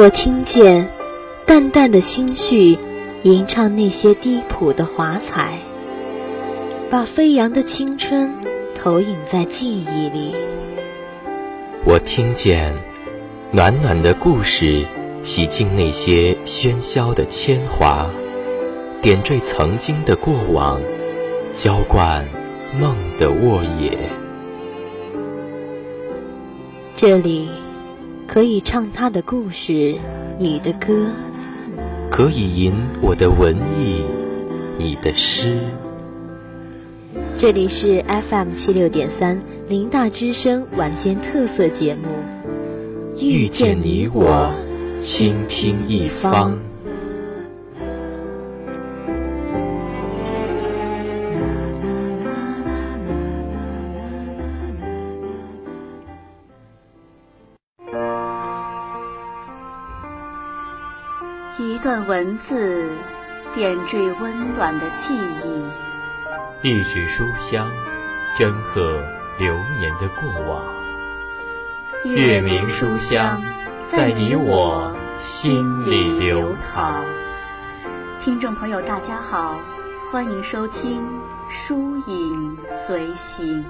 我听见淡淡的心绪吟唱那些低谱的华彩，把飞扬的青春投影在记忆里。我听见暖暖的故事洗净那些喧嚣的铅华，点缀曾经的过往，浇灌梦的沃野。这里可以唱他的故事，你的歌；可以吟我的文艺，你的诗。这里是 FM 七六点三林大之声晚间特色节目，遇见你我，倾听一方。字，点缀温暖的记忆。一纸书香，镌刻流年的过往。月明书香，在你我心里流淌。听众朋友，大家好，欢迎收听《书影随行》。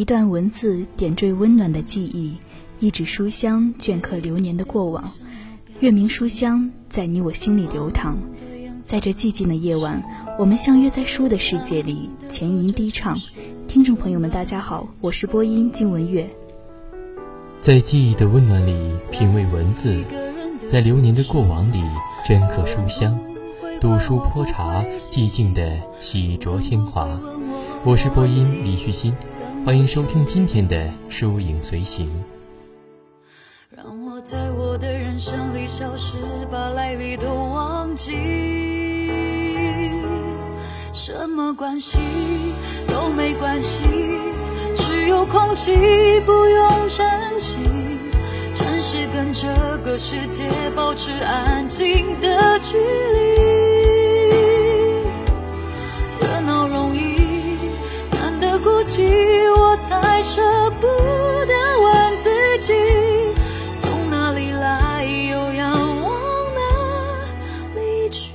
一段文字点缀温暖的记忆，一纸书香镌刻流年的过往。月明书香在你我心里流淌，在这寂静的夜晚，我们相约在书的世界里，浅吟低唱。听众朋友们，大家好，我是播音金文月。在记忆的温暖里品味文字，在流年的过往里镌刻书香，读书泼茶，寂静的洗濯铅华。我是播音李旭新。欢迎收听今天的《书影随行》。让我在我的人生里消失，把来历都忘记。什么关系都没关系，只有空气不用珍惜。暂时跟这个世界保持安静的距离。孤寂，我才舍不得问自己，从哪里来，又要往哪里去。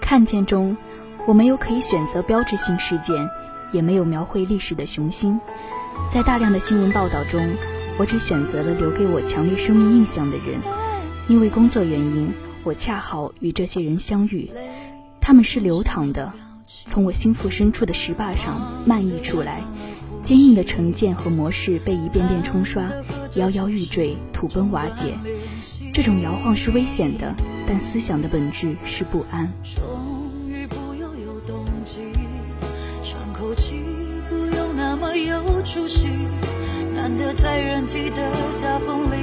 看见中，我没有可以选择标志性事件，也没有描绘历史的雄心。在大量的新闻报道中，我只选择了留给我强烈生命印象的人，因为工作原因，我恰好与这些人相遇。他们是流淌的。从我心腹深处的石坝上漫溢出来，坚硬的成见和模式被一遍遍冲刷，摇摇欲坠，土崩瓦解。这种摇晃是危险的，但思想的本质是不安。终于不用有动机，喘口气不用那么有出息，难得在人际的夹缝里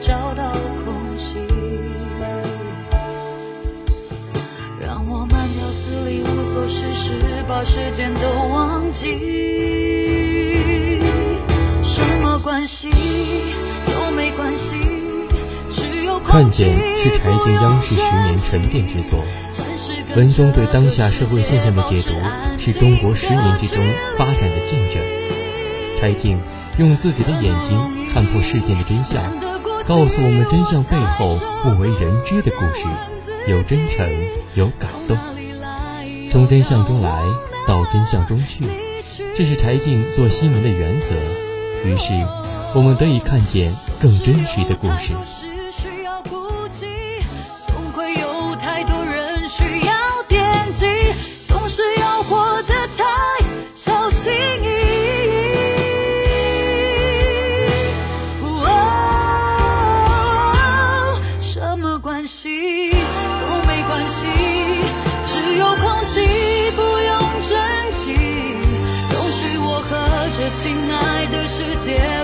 找到空隙。事时把时间都忘记，什么关系都没关系。看见是柴静央视十年沉淀之作，文中对当下社会现象的解读是中国十年之中发展的见证。柴静用自己的眼睛看破事件的真相，告诉我们真相背后不为人知的故事，有真诚，有感动。从真相中来到真相中去，这是柴静做新闻的原则。于是，我们得以看见更真实的故事。的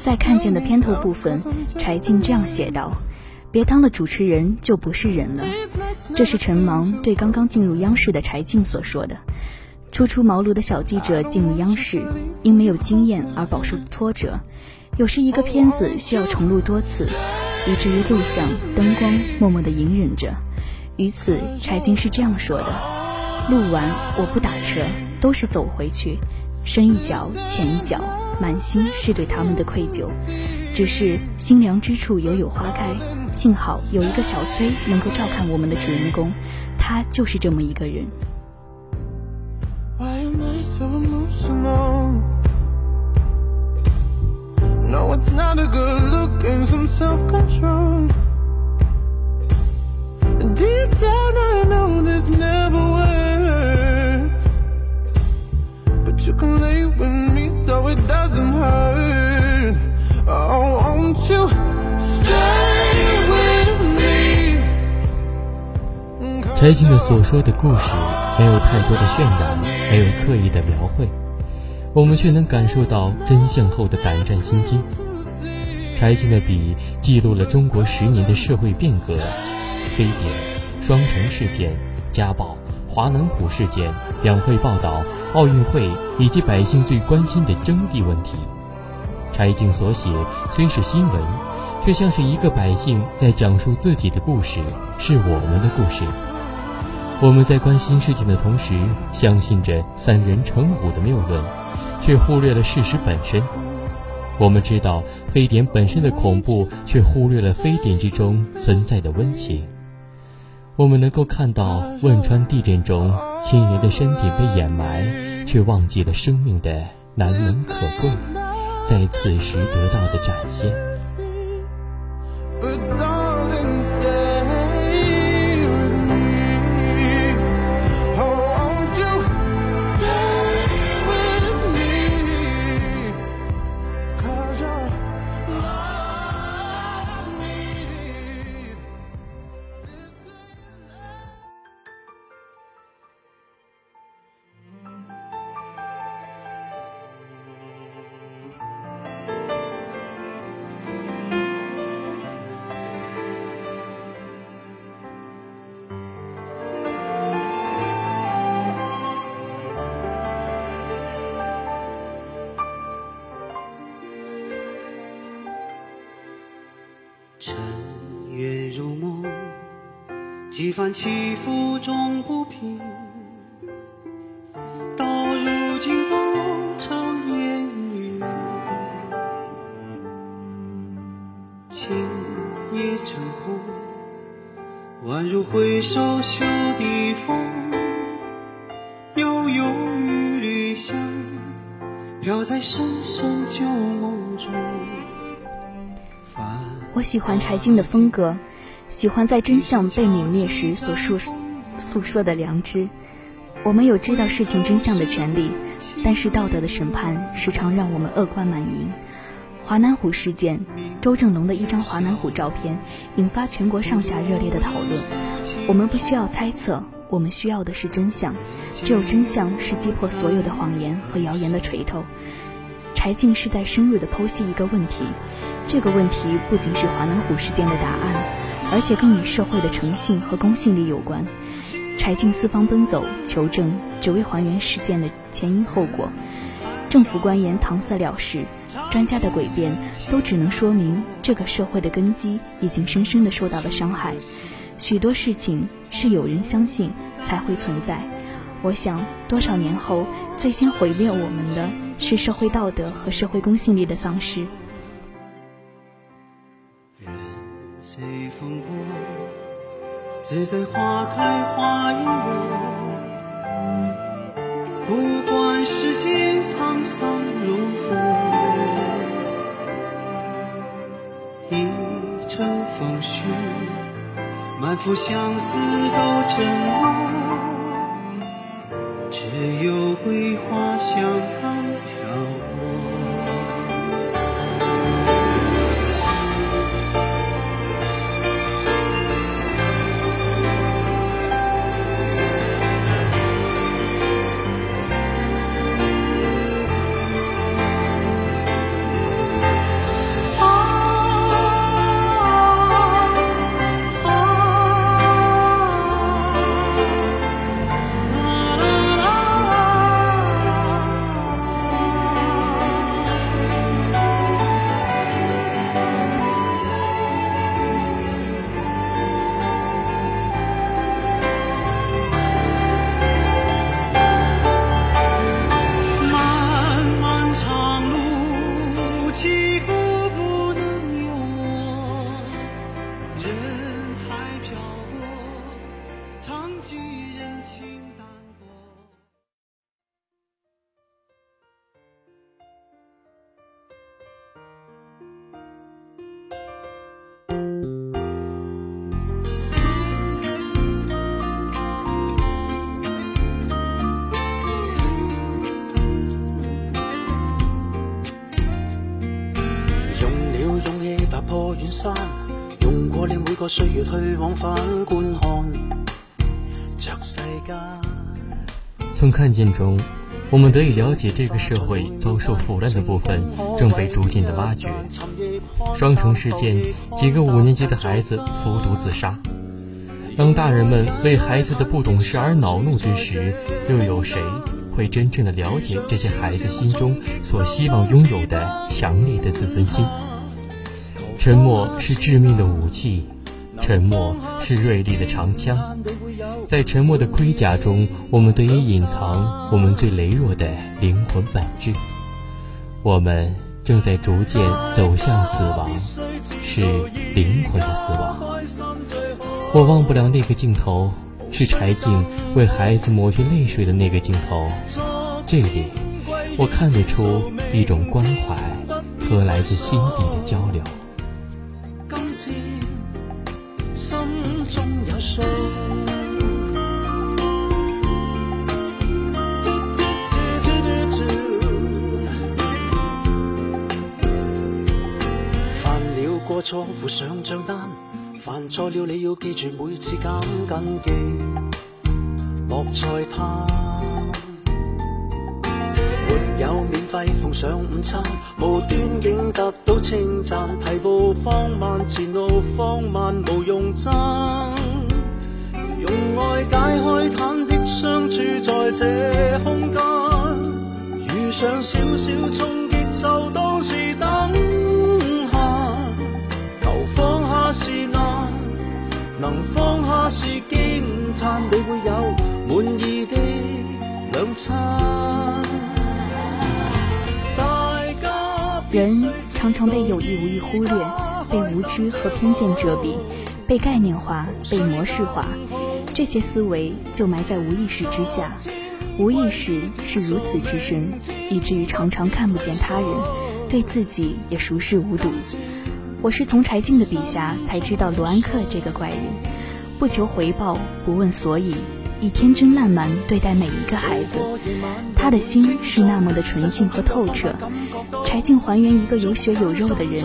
在看见的片头部分，柴静这样写道：“别当了主持人就不是人了。”这是陈芒对刚刚进入央视的柴静所说的。初出茅庐的小记者进入央视，因没有经验而饱受挫折。有时一个片子需要重录多次，以至于录像、灯光默默地隐忍着。于此，柴静是这样说的：“录完我不车，都是走回去，深一脚浅一脚，满心是对他们的愧疚。只是心凉之处犹有花开，幸好有一个小崔能够照看我们的主人公，他就是这么一个人。” Lay with me so it doesn't hurt Oh, won't you stay with me 柴静的所说的故事没有太多的渲染，没有刻意的描绘。我们却能感受到真相后的胆战心惊。柴静的笔记录了中国十年的社会变革：非典、双城事件、家暴、华南虎事件、两会报道、奥运会，以及百姓最关心的征地问题。柴静所写虽是新闻，却像是一个百姓在讲述自己的故事，是我们的故事。我们在关心事情的同时，相信着三人成虎的谬论。却忽略了事实本身。我们知道非典本身的恐怖，却忽略了非典之中存在的温情。我们能够看到汶川地震中亲人的身体被掩埋，却忘记了生命的难能可贵，在此时得到的展现。几番起伏终不平，到如今都成烟云。情也成空，宛如挥手袖底风。悠悠一缕香，飘在深深旧梦中。我喜欢柴静的风格。喜欢在真相被泯灭时所述诉说的良知。我们有知道事情真相的权利，但是道德的审判时常让我们恶贯满盈。华南虎事件，周正龙的一张华南虎照片引发全国上下热烈的讨论。我们不需要猜测，我们需要的是真相。只有真相是击破所有的谎言和谣言的锤头。柴静是在深入地剖析一个问题，这个问题不仅是华南虎事件的答案。而且更与社会的诚信和公信力有关。柴静四方奔走求证，只为还原事件的前因后果。政府官员搪塞了事，专家的诡辩，都只能说明这个社会的根基已经深深的受到了伤害。许多事情是有人相信才会存在。我想，多少年后，最先毁灭我们的是社会道德和社会公信力的丧失。自在花开花已落，不管世间沧桑如何，一城风雪，满腹相思都沉默。只有桂花香過了每個歲月去往返观看，着世間。从看见中，我们得以了解这个社会遭受腐烂的部分正被逐渐的挖掘。双城事件，几个五年级的孩子服毒自杀。当大人们为孩子的不懂事而恼怒之时，又有谁会真正的了解这些孩子心中所希望拥有的强烈的自尊心？沉默是致命的武器，沉默是锐利的长枪。在沉默的盔甲中，我们得以隐藏我们最羸弱的灵魂本质。我们正在逐渐走向死亡，是灵魂的死亡。我忘不了那个镜头，是柴静为孩子抹去泪水的那个镜头。这里，我看得出一种关怀和来自心底的交流。過錯附上帳單，犯錯了你要記住每次減緊記，莫再貪。沒有免費奉上午餐，無端竟得到稱讚，提步放慢，前路放慢，無用爭。用愛解開忐的相處在這空間，遇上少少衝擊就當是是驚嘆，你有滿意的兩餐。人常常被有意无意忽略，被无知和偏见遮蔽，被概念化、被模式化，这些思维就埋在无意识之下。无意识是如此之深，以至于常常看不见他人，对自己也熟视无睹。我是从柴静的笔下才知道罗安克这个怪人，不求回报，不问所以，以天真烂漫对待每一个孩子。他的心是那么的纯净和透彻。柴静还原一个有血有肉的人，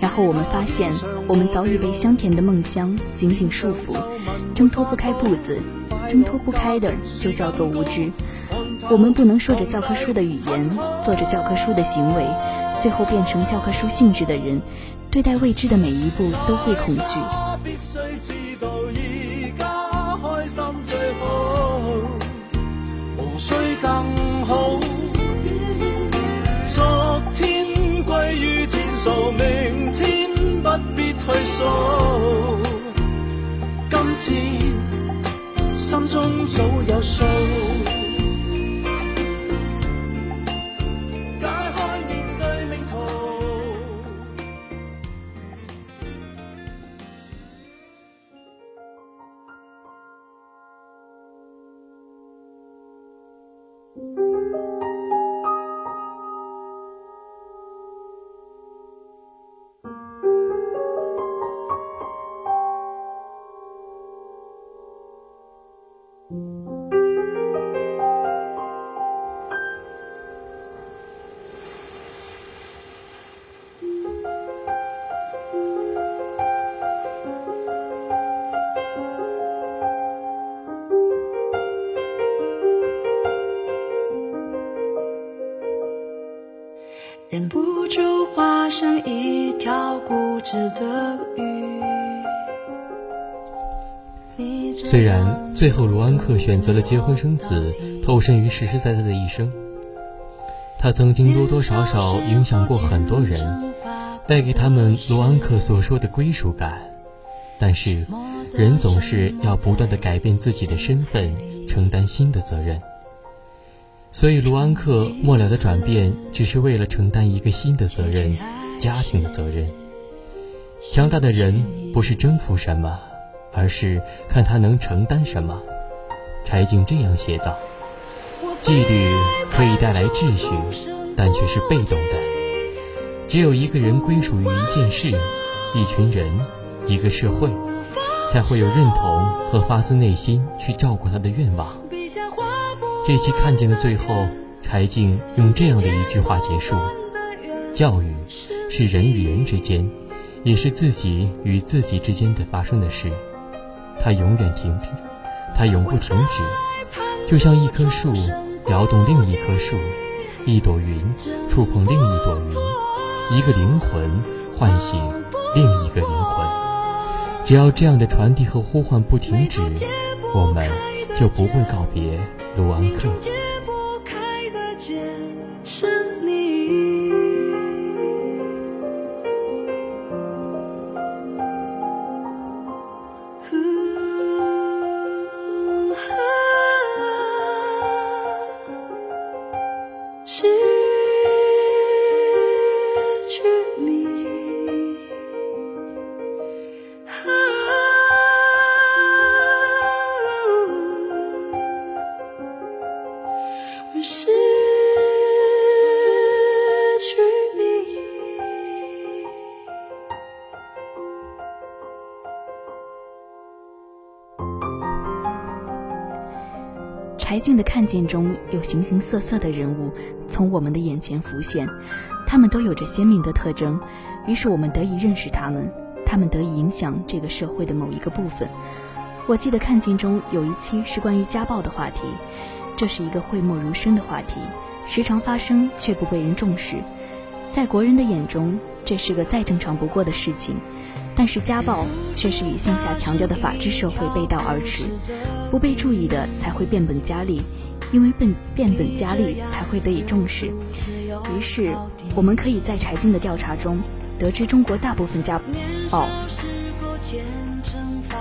然后我们发现，我们早已被香甜的梦乡紧紧束缚，挣脱不开步子，挣脱不开的就叫做无知。我们不能说着教科书的语言，做着教科书的行为，最后变成教科书性质的人，对待未知的每一步都会恐惧。明天不必退缩。今天心中早有数。住化身一条固执的鱼。虽然最后卢安克选择了结婚生子，投身于实实在在的一生，他曾经多多少少影响过很多人，带给他们卢安克所说的归属感。但是，人总是要不断的改变自己的身份，承担新的责任。所以，卢安克末了的转变，只是为了承担一个新的责任——家庭的责任。强大的人不是征服什么。而是看他能承担什么。柴静这样写道：“纪律可以带来秩序，但却是被动的。只有一个人归属于一件事、一群人、一个社会，才会有认同和发自内心去照顾他的愿望。”这期看见的最后，柴静用这样的一句话结束：“教育是人与人之间，也是自己与自己之间的发生的事。”它永远停止，它永不停止，就像一棵树摇动另一棵树，一朵云触碰另一朵云，一个灵魂唤醒另一个灵魂。只要这样的传递和呼唤不停止，我们就不会告别卢安克。静的看见中有形形色色的人物从我们的眼前浮现，他们都有着鲜明的特征，于是我们得以认识他们，他们得以影响这个社会的某一个部分。我记得看见中有一期是关于家暴的话题，这是一个讳莫如深的话题，时常发生却不被人重视，在国人的眼中这是个再正常不过的事情。但是家暴却是与向下强调的法治社会背道而驰，不被注意的才会变本加厉，因为变变本加厉才会得以重视。于是，我们可以在柴静的调查中得知，中国大部分家暴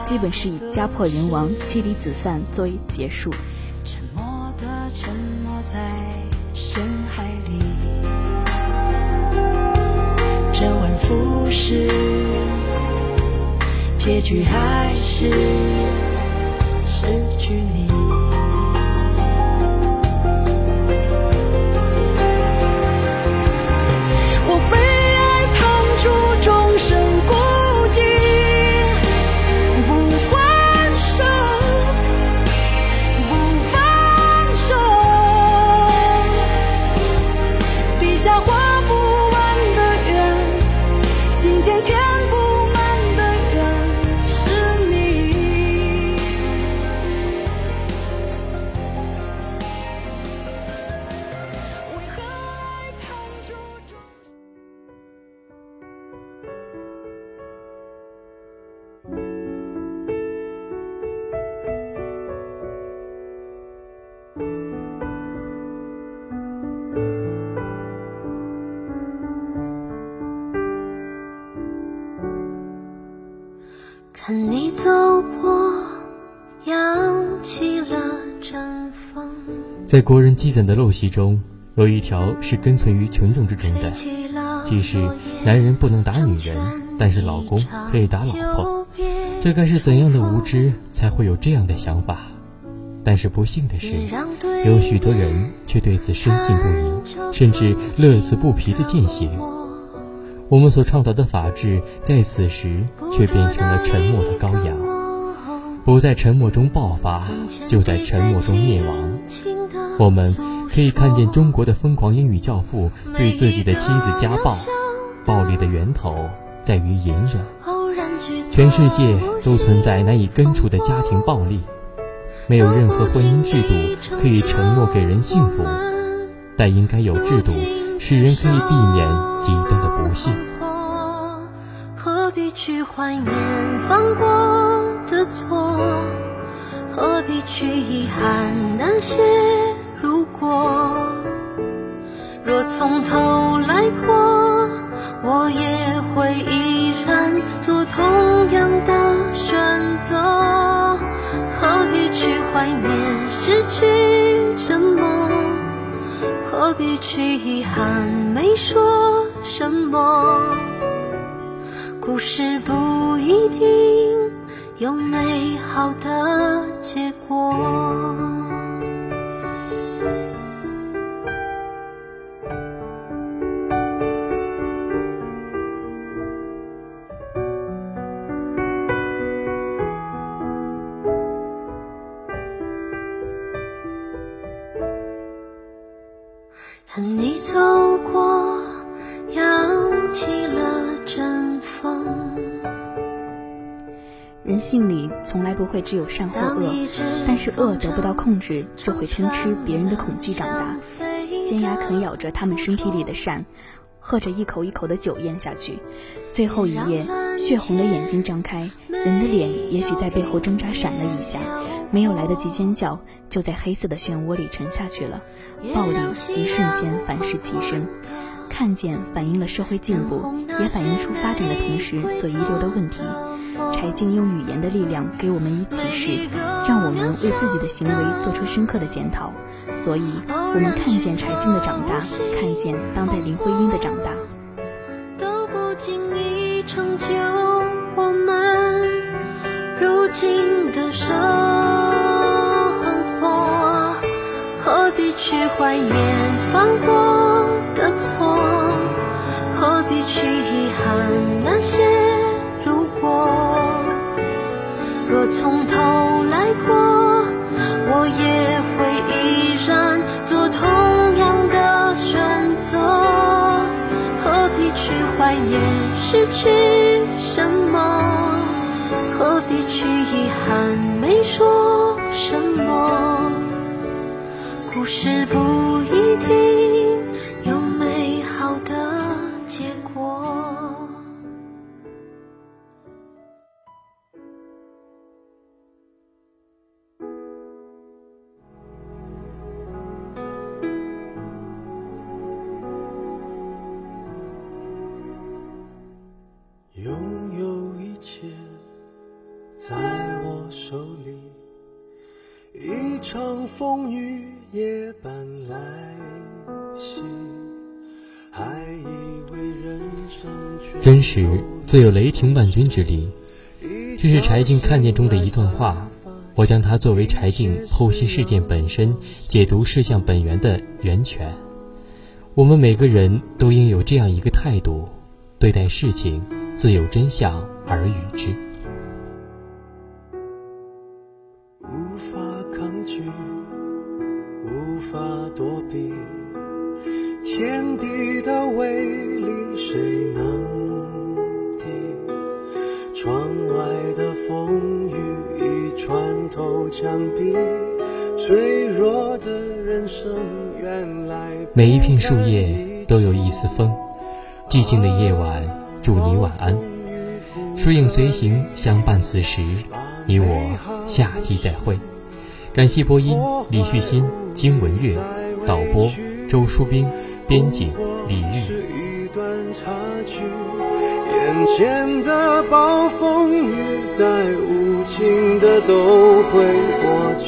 基本是以家破人亡、妻离子散作为结束。沉默的沉默在深海里，周而复始。结局还是失去你。在国人积攒的陋习中，有一条是根存于群众之中的，即是男人不能打女人，但是老公可以打老婆。这该是怎样的无知，才会有这样的想法？但是不幸的是，有许多人却对此深信不疑，甚至乐此不疲的践行。我们所倡导的法治，在此时却变成了沉默的羔羊，不在沉默中爆发，就在沉默中灭亡。我们可以看见中国的疯狂英语教父对自己的妻子家暴，暴力的源头在于隐忍。全世界都存在难以根除的家庭暴力，没有任何婚姻制度可以承诺给人幸福，但应该有制度。使人可以避免极端的不幸。何必去怀念犯过的错？何必去遗憾那些过？若从头来过，我也会依然做同样的选择。何必去怀念失去什么？何必去遗憾没说什么？故事不一定有美好的结果。会只有善或恶，但是恶得不到控制，就会吞吃别人的恐惧长大，尖牙啃咬着他们身体里的善，喝着一口一口的酒咽下去，最后一夜，血红的眼睛张开，人的脸也许在背后挣扎闪了一下。没有来得及尖叫，就在黑色的漩涡里沉下去了。暴力一瞬间反噬其身。看见反映了社会进步，也反映出发展的同时所遗留的问题。柴静用语言的力量给我们以启示，让我们为自己的行为做出深刻的检讨。所以，我们看见柴静的长大，看见当代林徽因的长大。都不经意成就我们如今的生活，何必。去怀念犯过的错，何必去遗憾那些若从头来过，我也会依然做同样的选择。何必去怀念失去什么？何必去遗憾没说什么？故事不真实自有雷霆万钧之力。这是柴静看见中的一段话，我将它作为柴静剖析事件本身、解读事项本源的源泉。我们每个人都应有这样一个态度，对待事情自有真相而与之。每一片树叶都有一丝风，寂静的夜晚，祝你晚安。书影随行，相伴此时，你我下期再会。感谢播音李旭新、金文月，导播周书斌，编辑李玉。眼前的暴风雨，再无情的都会过去。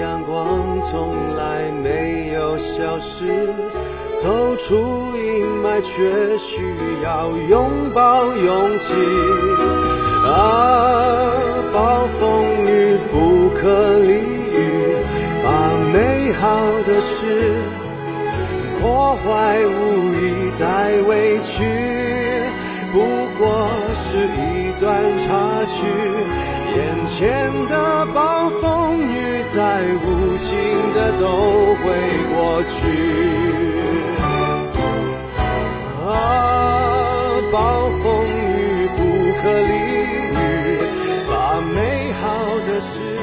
阳光从来没有消失，走出阴霾却需要拥抱勇气。啊，暴风雨不可理喻，把美好的事破坏无意再委屈，不过是一段插曲。眼前的暴风雨再无情的都会过去。啊，暴风雨不可理喻，把美好的事。